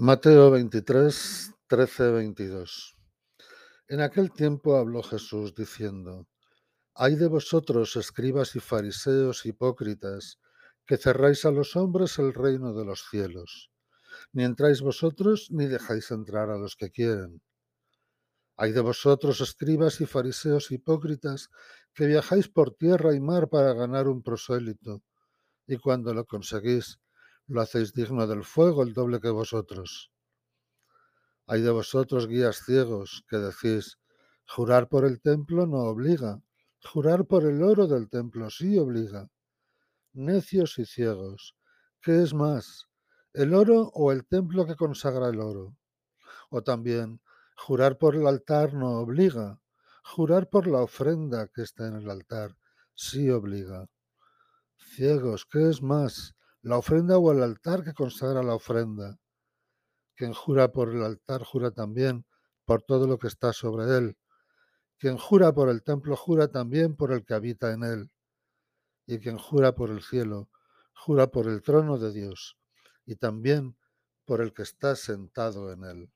Mateo 23, 13, 22. En aquel tiempo habló Jesús diciendo, Hay de vosotros, escribas y fariseos hipócritas, que cerráis a los hombres el reino de los cielos. Ni entráis vosotros, ni dejáis entrar a los que quieren. Hay de vosotros, escribas y fariseos hipócritas, que viajáis por tierra y mar para ganar un prosélito, y cuando lo conseguís, lo hacéis digno del fuego el doble que vosotros. Hay de vosotros guías ciegos que decís, jurar por el templo no obliga, jurar por el oro del templo sí obliga. Necios y ciegos, ¿qué es más, el oro o el templo que consagra el oro? O también, jurar por el altar no obliga, jurar por la ofrenda que está en el altar sí obliga. Ciegos, ¿qué es más, la ofrenda o el altar que consagra la ofrenda? Quien jura por el altar jura también por todo lo que está sobre él. Quien jura por el templo jura también por el que habita en él. Y quien jura por el cielo jura por el trono de Dios y también por el que está sentado en él.